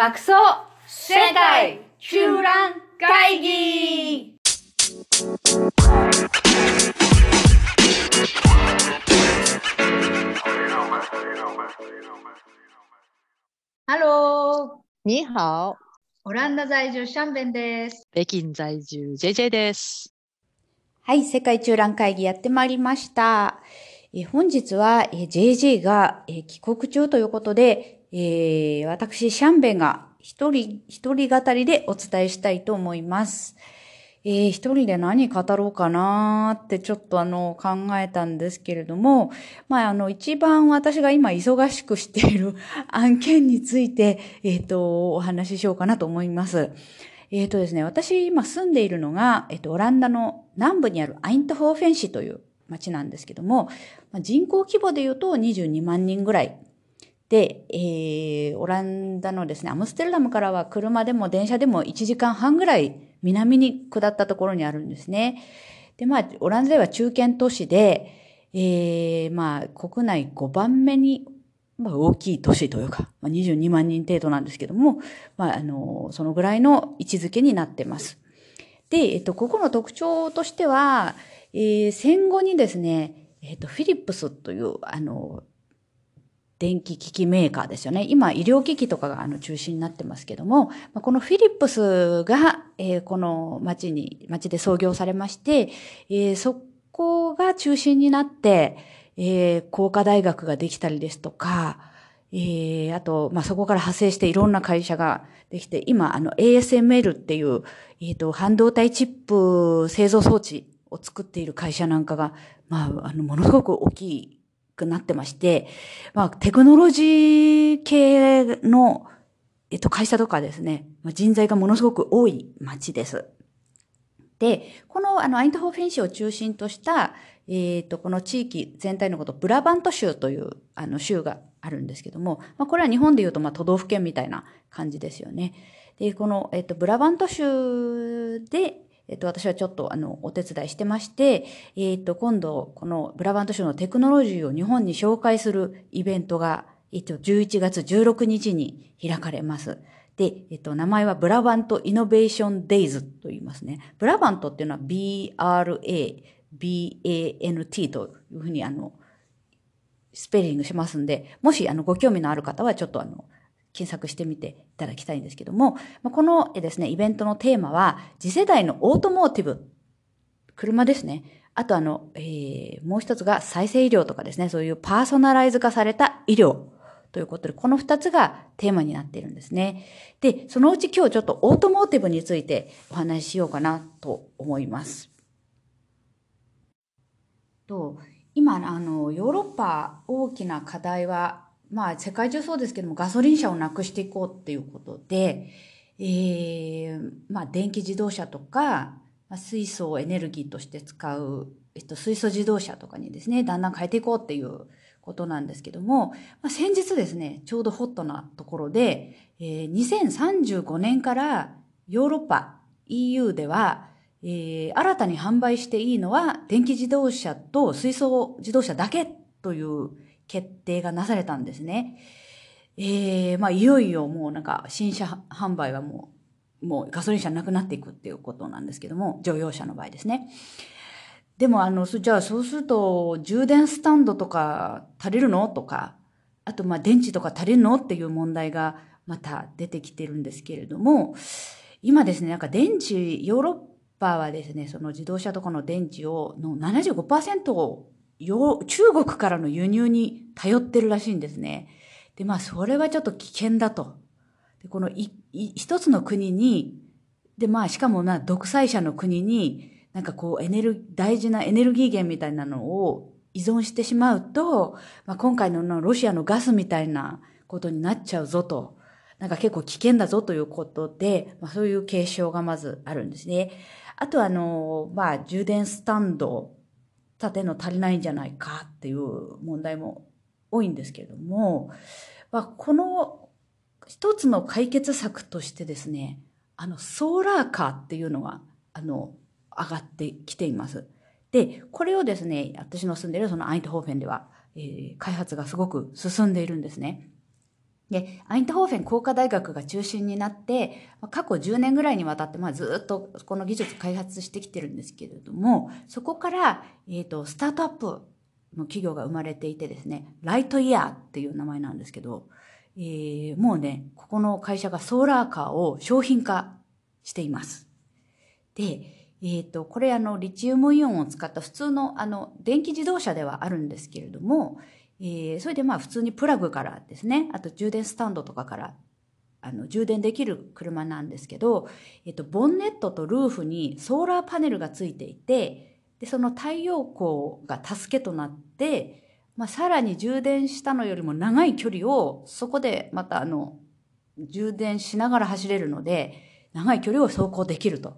爆走世界中覧会議ハロー你好、オランダ在住シャンベンです。北京在住 JJ です。はい、世界中覧会議やってまいりました。えー本日は、えー JJ が、えー帰国中ということで、えー私、シャンベが一人、一人語りでお伝えしたいと思います。えー一人で何語ろうかなーってちょっとあの考えたんですけれども、まああの一番私が今忙しくしている 案件について、えっ、と、お話ししようかなと思います。えっ、とですね、私今住んでいるのが、えっ、と、オランダの南部にあるアイントホーフェン市という町なんですけども、まあ、人口規模で言うと22万人ぐらい。で、えー、オランダのですね、アムステルダムからは車でも電車でも1時間半ぐらい南に下ったところにあるんですね。で、まあ、オランダでは中堅都市で、えー、まあ、国内5番目に、まあ、大きい都市というか、まあ、22万人程度なんですけども、まあ、あの、そのぐらいの位置づけになってます。で、えっと、ここの特徴としては、えー戦後にですね、えっと、フィリップスという、あの、電気機器メーカーですよね。今、医療機器とかがあの中心になってますけども、このフィリップスが、えーこの町に、町で創業されまして、えーそこが中心になって、えー工科大学ができたりですとか、えーあと、まあ、そこから派生していろんな会社ができて、今、あの、ASML っていう、えっ、と、半導体チップ製造装置を作っている会社なんかが、まあ、あの、ものすごく大きいくなってまして、まあ、テクノロジー系の、えっと、会社とかですね、人材がものすごく多い街です。で、この、あの、アイントホーフェン市を中心とした、えっ、と、この地域全体のこと、ブラバント州という、あの、州があるんですけども、まあ、これは日本で言うと、まあ、都道府県みたいな感じですよね。で、この、えっ、と、ブラバント州で、えっと、私はちょっと、あの、お手伝いしてまして、えっと、今度、このブラバント州のテクノロジーを日本に紹介するイベントが、えっと、11月16日に開かれます。で、えっと、名前はブラバントイノベーションデイズと言いますね。ブラバントっていうのは B-R-A-B-A-N-T というふうにあの、スペリングしますんで、もしあの、ご興味のある方はちょっとあの、検索してみていただきたいんですけども、このですね、イベントのテーマは、次世代のオートモーティブ、車ですね。あとあの、えー、もう一つが再生医療とかですね、そういうパーソナライズ化された医療ということで、この二つがテーマになっているんですね。で、そのうち今日ちょっとオートモーティブについてお話ししようかなと思います。と、今、あの、ヨーロッパ大きな課題は、まあ世界中そうですけども、ガソリン車をなくしていこうっていうことで、えー、まあ電気自動車とか、まあ、水素をエネルギーとして使う、えっと、水素自動車とかにですね、だんだん変えていこうっていうことなんですけども、まあ、先日ですね、ちょうどホットなところで、えー2035年からヨーロッパ EU では、えー新たに販売していいのは電気自動車と水素自動車だけという決定がなされたんですね。えー、まあ、いよいよもうなんか新車販売はもう、もうガソリン車なくなっていくっていうことなんですけども、乗用車の場合ですね。でもあの、じゃあそうすると充電スタンドとか足りるのとか、あとま電池とか足りるのっていう問題がまた出てきてるんですけれども、今ですね、なんか電池、ヨーロッパはですね、その自動車とかの電池を、の75%を中国からの輸入に頼ってるらしいんですね。で、まあそれはちょっと危険だと。で、このい、い一つの国に、で、まあしかもな、独裁者の国に、なんかこうエネル、大事なエネルギー源みたいなのを依存してしまうと、まあ今回ののロシアのガスみたいなことになっちゃうぞと。なんか結構危険だぞということで、まあそういう警鐘がまずあるんですね。あとあの、まあ充電スタンド立ての足りないんじゃないかっていう問題も多いんですけれども、まあこの一つの解決策としてですね、あの、ソーラーカーっていうのが、あの、上がってきています。で、これをですね、私の住んでいるそのアイントホーフェンでは、えー開発がすごく進んでいるんですね。で、アイントホーフェン工科大学が中心になって、過去10年ぐらいにわたって、まあ、ずっとこの技術開発してきてるんですけれども、そこから、えっ、と、スタートアップの企業が生まれていてですね、ライトイヤーっていう名前なんですけど、えーもうね、ここの会社がソーラーカーを商品化しています。で、えっ、と、これあの、リチウムイオンを使った普通のあの、電気自動車ではあるんですけれども、えーそれでまあ普通にプラグからですね、あと充電スタンドとかから、あの、充電できる車なんですけど、えっ、と、ボンネットとルーフにソーラーパネルがついていて、で、その太陽光が助けとなって、まあさらに充電したのよりも長い距離を、そこでまたあの、充電しながら走れるので、長い距離を走行できると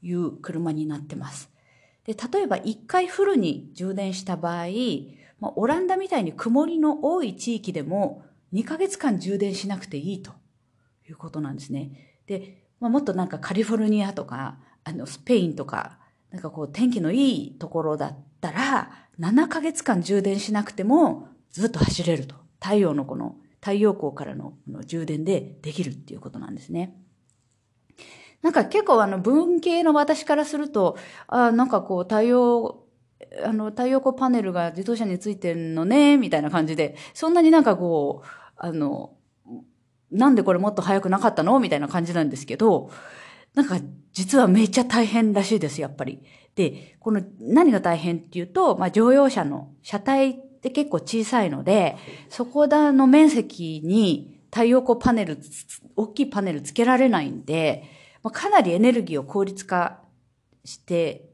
いう車になってます。で、例えば1回フルに充電した場合、まあ、オランダみたいに曇りの多い地域でも2ヶ月間充電しなくていいということなんですね。で、まあ、もっとなんかカリフォルニアとか、あの、スペインとか、なんかこう天気のいいところだったら、7ヶ月間充電しなくてもずっと走れると。太陽のこの、太陽光からの充電でできるっていうことなんですね。なんか結構あの文系の私からすると、あなんかこう太陽、あの太陽光パネルが自動車についてんのね、みたいな感じで、そんなになんかこう、あの、なんでこれもっと早くなかったの？みたいな感じなんですけど、なんか実はめっちゃ大変らしいです、やっぱり。で、この何が大変っていうと、まあ乗用車の車体って結構小さいので、そこだの面積に太陽光パネル、大きいパネルつけられないんで、まあ、かなりエネルギーを効率化して、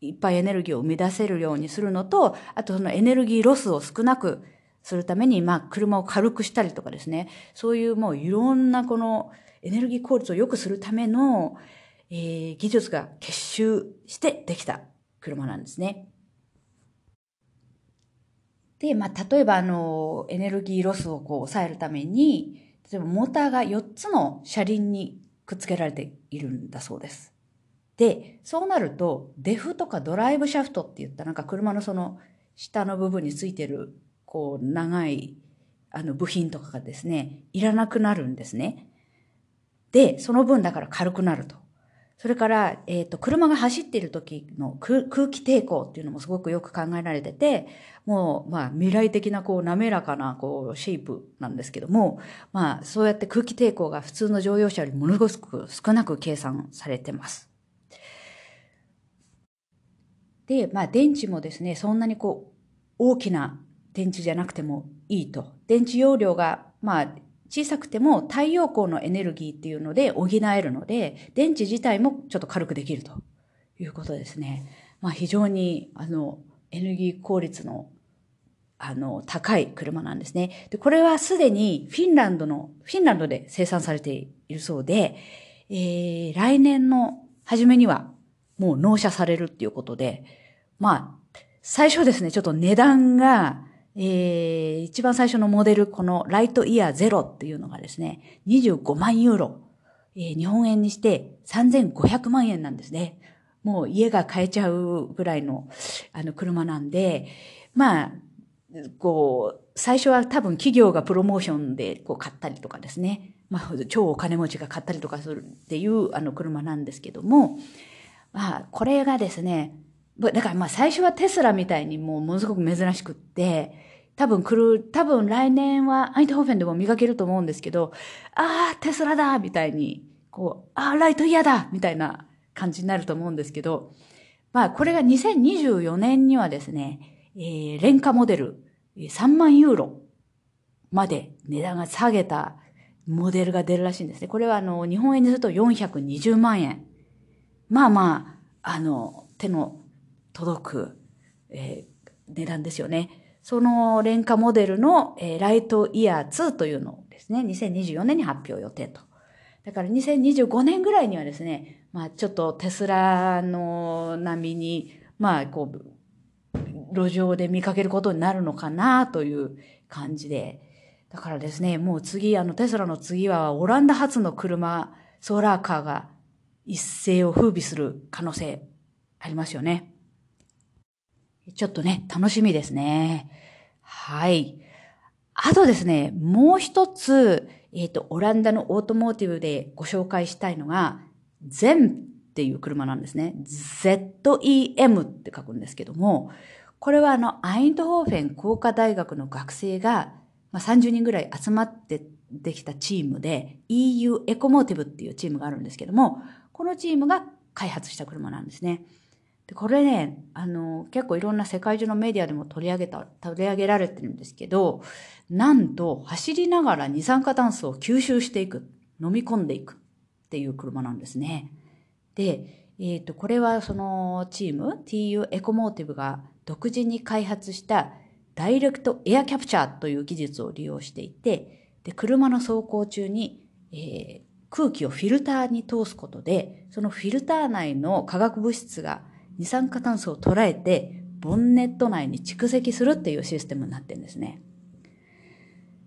いっぱいエネルギーを生み出せるようにするのと、あとそのエネルギーロスを少なくするために、まあ車を軽くしたりとかですね、そういうもういろんなこのエネルギー効率を良くするための、えー技術が結集してできた車なんですね。で、まあ、例えば、あの、エネルギーロスをこう抑えるために、例えばモーターが4つの車輪にくっつけられているんだそうです。で、そうなると、デフとかドライブシャフトって言ったなんか車のその下の部分についてる、こう、長い、あの、部品とかがですね、いらなくなるんですね。で、その分だから軽くなると。それから、えっ、と、車が走っている時の空空気抵抗っていうのもすごくよく考えられてて、もう、まあ、未来的な、こう、滑らかな、こう、シェイプなんですけども、まあ、そうやって空気抵抗が普通の乗用車よりものすごく少なく計算されてます。で、まあ、電池もですね、そんなにこう、大きな電池じゃなくてもいいと。電池容量が、まあ、小さくても太陽光のエネルギーっていうので補えるので、電池自体もちょっと軽くできるということですね。まあ非常に、あの、エネルギー効率の、あの、高い車なんですね。で、これはすでにフィンランドの、フィンランドで生産されているそうで、えー、来年の初めにはもう納車されるっていうことで、まあ、最初ですね、ちょっと値段が、えー、一番最初のモデル、このライトイヤーゼロっていうのがですね、25万ユーロ、えー日本円にして3500万円なんですね。もう家が買えちゃうぐらいの、あの、車なんで、まあ、こう、最初は多分企業がプロモーションでこう買ったりとかですね、まあ、超お金持ちが買ったりとかするっていうあの車なんですけども、まあ、これがですね、だからまあ最初はテスラみたいにもうものすごく珍しくって、多分来る、多分来年はアイントホーフェンでも見かけると思うんですけど、ああ、テスラだみたいに、こう、ああ、ライトイヤーだみたいな感じになると思うんですけど、まあこれが2024年にはですね、えー、廉価モデル3万ユーロまで値段が下げたモデルが出るらしいんですね。これはあの、日本円にすると420万円。まあまあ、あの、手の届く、えー値段ですよね。その廉価モデルの、えーライトイヤー2というのをですね、2024年に発表予定と。だから2025年ぐらいにはですね、まあちょっとテスラの並みに、まあこう、路上で見かけることになるのかなという感じで。だからですね、もう次、あのテスラの次はオランダ発の車、ソーラーカーが一世を風靡する可能性ありますよね。ちょっとね、楽しみですね。はい。あとですね、もう一つ、えっ、ー、と、オランダのオートモーティブでご紹介したいのが、ゼンっていう車なんですね。ZEM って書くんですけども、これはあの、アイントホーフェン工科大学の学生が、まあ、30人ぐらい集まってできたチームで EU エコモーティブっていうチームがあるんですけども、このチームが開発した車なんですね。でこれね、あの、結構いろんな世界中のメディアでも取り上げた、取り上げられてるんですけど、なんと走りながら二酸化炭素を吸収していく、飲み込んでいくっていう車なんですね。で、えっ、ー、と、これはそのチーム、TU エコモーティブが独自に開発したダイレクトエアキャプチャーという技術を利用していて、で、車の走行中に、えー、空気をフィルターに通すことで、そのフィルター内の化学物質が二酸化炭素を捉えて、ボンネット内に蓄積するっていうシステムになってるんですね。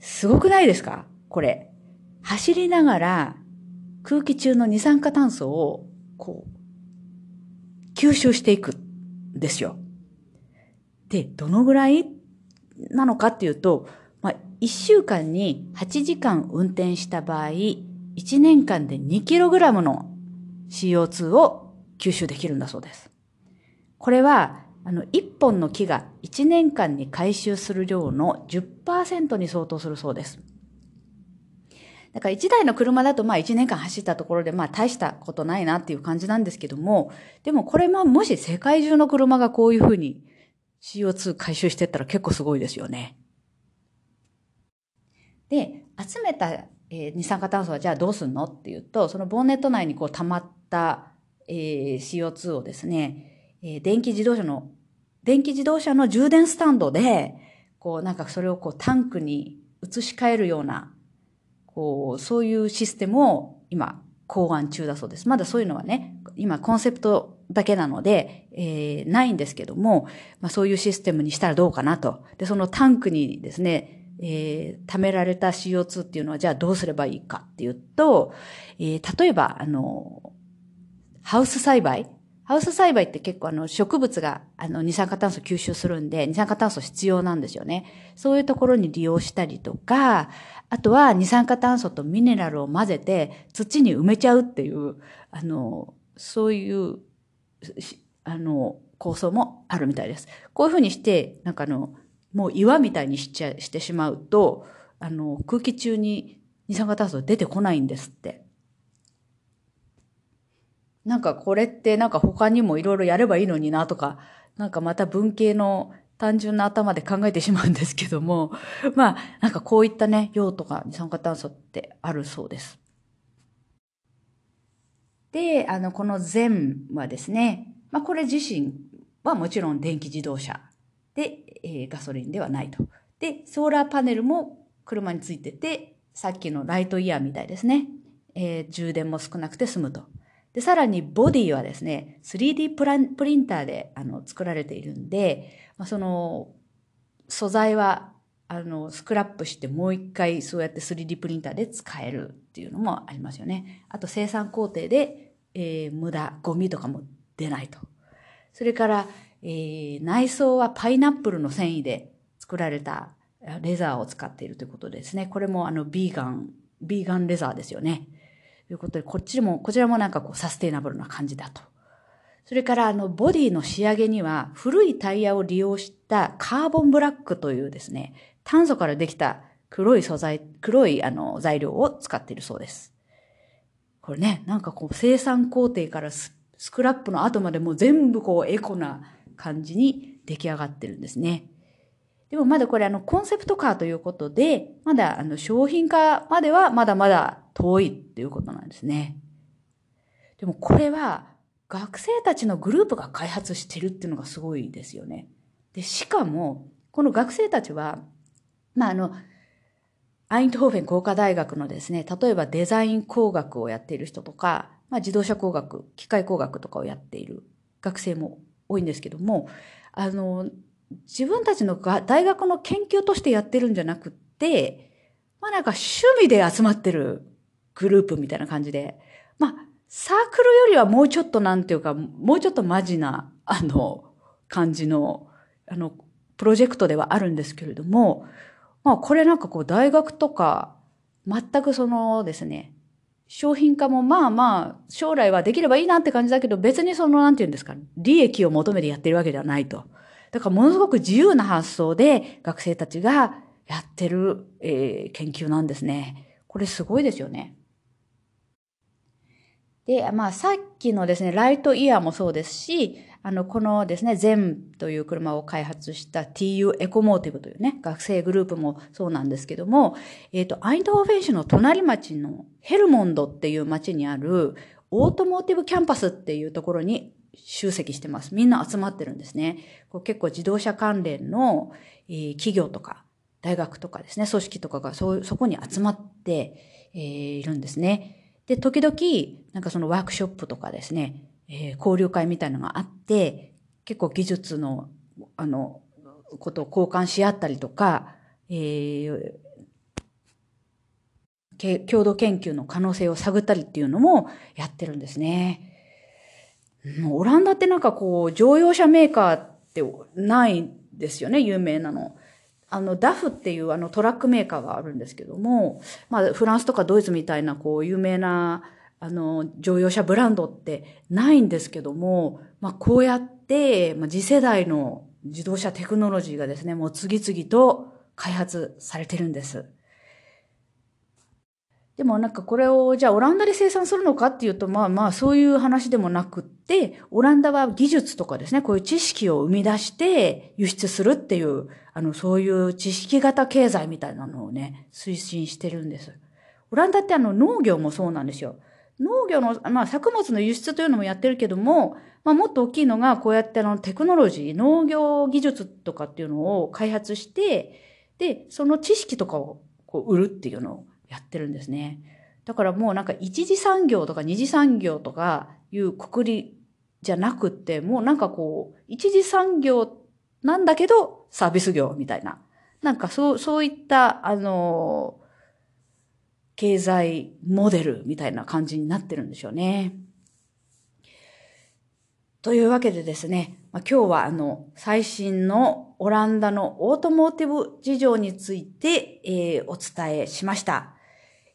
すごくないですか？これ。走りながら空気中の二酸化炭素を、こう、吸収していくんですよ。で、どのぐらいなのかっていうと、まあ、1週間に8時間運転した場合、1年間で 2kg の CO2 を吸収できるんだそうです。これは、あの、1本の木が1年間に回収する量の10%に相当するそうです。だから1台の車だとまあ1年間走ったところでまあ大したことないなっていう感じなんですけども、でもこれももし世界中の車がこういうふうに CO2 回収してったら結構すごいですよね。で、集めた、え、二酸化炭素はじゃあどうすんの？っていうと、そのボンネット内にこう溜まった、えー、CO2 をですね、えー、電気自動車の、電気自動車の充電スタンドで、こうなんかそれをこうタンクに移し替えるような、こう、そういうシステムを今考案中だそうです。まだそういうのはね、今コンセプトだけなので、えー、ないんですけども、まあそういうシステムにしたらどうかなと。で、そのタンクにですね、えー、貯められた CO2 っていうのはじゃあどうすればいいかっていうと、えー、例えば、あの、ハウス栽培ハウス栽培って結構あの植物があの二酸化炭素吸収するんで二酸化炭素必要なんですよね。そういうところに利用したりとか、あとは二酸化炭素とミネラルを混ぜて土に埋めちゃうっていう、あの、そういうあの、構想もあるみたいです。こういうふうにして、なんかあの、もう岩みたいにしちゃ、してしまうと、あの、空気中に二酸化炭素出てこないんですって。なんかこれってなんか他にもいろいろやればいいのになとか、なんかまた文系の単純な頭で考えてしまうんですけども、まあ、なんかこういったね、用途が二酸化炭素ってあるそうです。で、あの、この全はですね、まあ、これ自身はもちろん電気自動車で、えー、ガソリンではないと。で、ソーラーパネルも車についてて、さっきのライトイヤーみたいですね。えー、充電も少なくて済むと。で、さらにボディはですね、3D プランプリンターであの作られているんで、まあ、その素材はあのスクラップしてもう一回そうやって 3D プリンターで使えるっていうのもありますよね。あと生産工程で、えー、無駄、ゴミとかも出ないと。それから、えー、内装はパイナップルの繊維で作られたレザーを使っているということですね。これもあのビーガン、ビーガンレザーですよね。ということで、こっちも、こちらもなんかこうサステイナブルな感じだと。それからあのボディの仕上げには古いタイヤを利用したカーボンブラックというですね、炭素からできた黒い素材、黒いあの材料を使っているそうです。これね、なんかこう生産工程からススクラップの後までもう全部こうエコな感じに出来上がってるんですね。でもまだこれあのコンセプトカーということで、まだあの商品化まではまだまだ遠いっていうことなんですね。でもこれは学生たちのグループが開発してるっていうのがすごいですよね。で、しかも、この学生たちは、まあ、あの、アイントホーフェン工科大学のですね、例えばデザイン工学をやっている人とか、まあ、自動車工学、機械工学とかをやっている学生も多いんですけども、あの、自分たちの大学の研究としてやってるんじゃなくって、まあなんか趣味で集まってるグループみたいな感じで、まあサークルよりはもうちょっとなんていうか、もうちょっとマジな、あの、感じの、あの、プロジェクトではあるんですけれども、まあこれなんかこう大学とか、全くそのですね、商品化もまあまあ将来はできればいいなって感じだけど別にそのなんて言うんですか、利益を求めてやってるわけではないと。だからものすごく自由な発想で学生たちがやってる、えー、研究なんですね。これすごいですよね。で、まあさっきのですね、ライトイヤーもそうですし、あの、このですね、ゼンという車を開発した TU エコモーティブというね、学生グループもそうなんですけども、えっ、ー、と、アインドホーフェン市の隣町のヘルモンドっていう町にあるオートモーティブキャンパスっていうところに集積してます。みんな集まってるんですね。こう結構自動車関連の、えー、企業とか、大学とかですね、組織とかがそ、そこに集まって、えー、いるんですね。で、時々、なんかそのワークショップとかですね、えー、交流会みたいなのがあって、結構技術の、あの、ことを交換し合ったりとか、えー、共同研究の可能性を探ったりっていうのもやってるんですね。オランダってなんかこう、乗用車メーカーってないですよね、有名なの。あの、ダフっていうあのトラックメーカーがあるんですけども、まあ、フランスとかドイツみたいなこう、有名な、あの、乗用車ブランドってないんですけども、まあ、こうやって、まあ、次世代の自動車テクノロジーがですね、もう次々と開発されてるんです。でもなんかこれをじゃあオランダで生産するのかっていうとまあまあそういう話でもなくって、オランダは技術とかですね、こういう知識を生み出して輸出するっていう、あのそういう知識型経済みたいなのをね、推進してるんです。オランダってあの農業もそうなんですよ。農業の、まあ作物の輸出というのもやってるけども、まあもっと大きいのがこうやってあのテクノロジー、農業技術とかっていうのを開発して、で、その知識とかをこう売るっていうのをやってるんですね。だからもうなんか一次産業とか二次産業とかいうくくりじゃなくって、もうなんかこう、一次産業なんだけどサービス業みたいな。なんかそう、そういった、あの、経済モデルみたいな感じになってるんでしょうね。というわけでですね、まあ、今日はあの、最新のオランダのオートモーティブ事情について、えー、お伝えしました。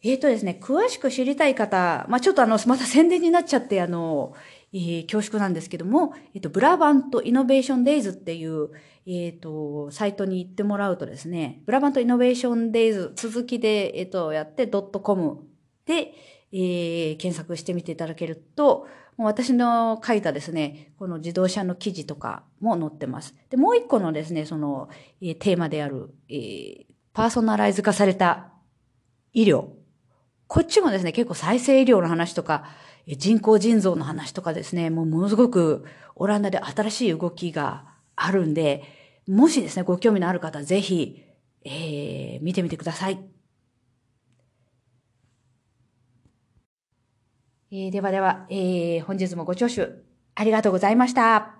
えっ、ー、とですね、詳しく知りたい方、まあ、ちょっとあの、また宣伝になっちゃって、あの、えー、恐縮なんですけども、えっ、ー、と、ブラバントイノベーションデイズっていう、えっ、ー、と、サイトに行ってもらうとですね、ブラバントイノベーションデイズ続きで、えっ、と、やって、ドットコムで、えー、検索してみていただけると、もう私の書いたですね、この自動車の記事とかも載ってます。で、もう一個のですね、その、えー、テーマである、えー、パーソナライズ化された医療こっちもですね、結構再生医療の話とか、人工腎臓の話とかですね、もうものすごくオランダで新しい動きがあるんで、もしですね、ご興味のある方ぜひ、えー、見てみてください。えー、ではでは、えー、本日もご聴取ありがとうございました。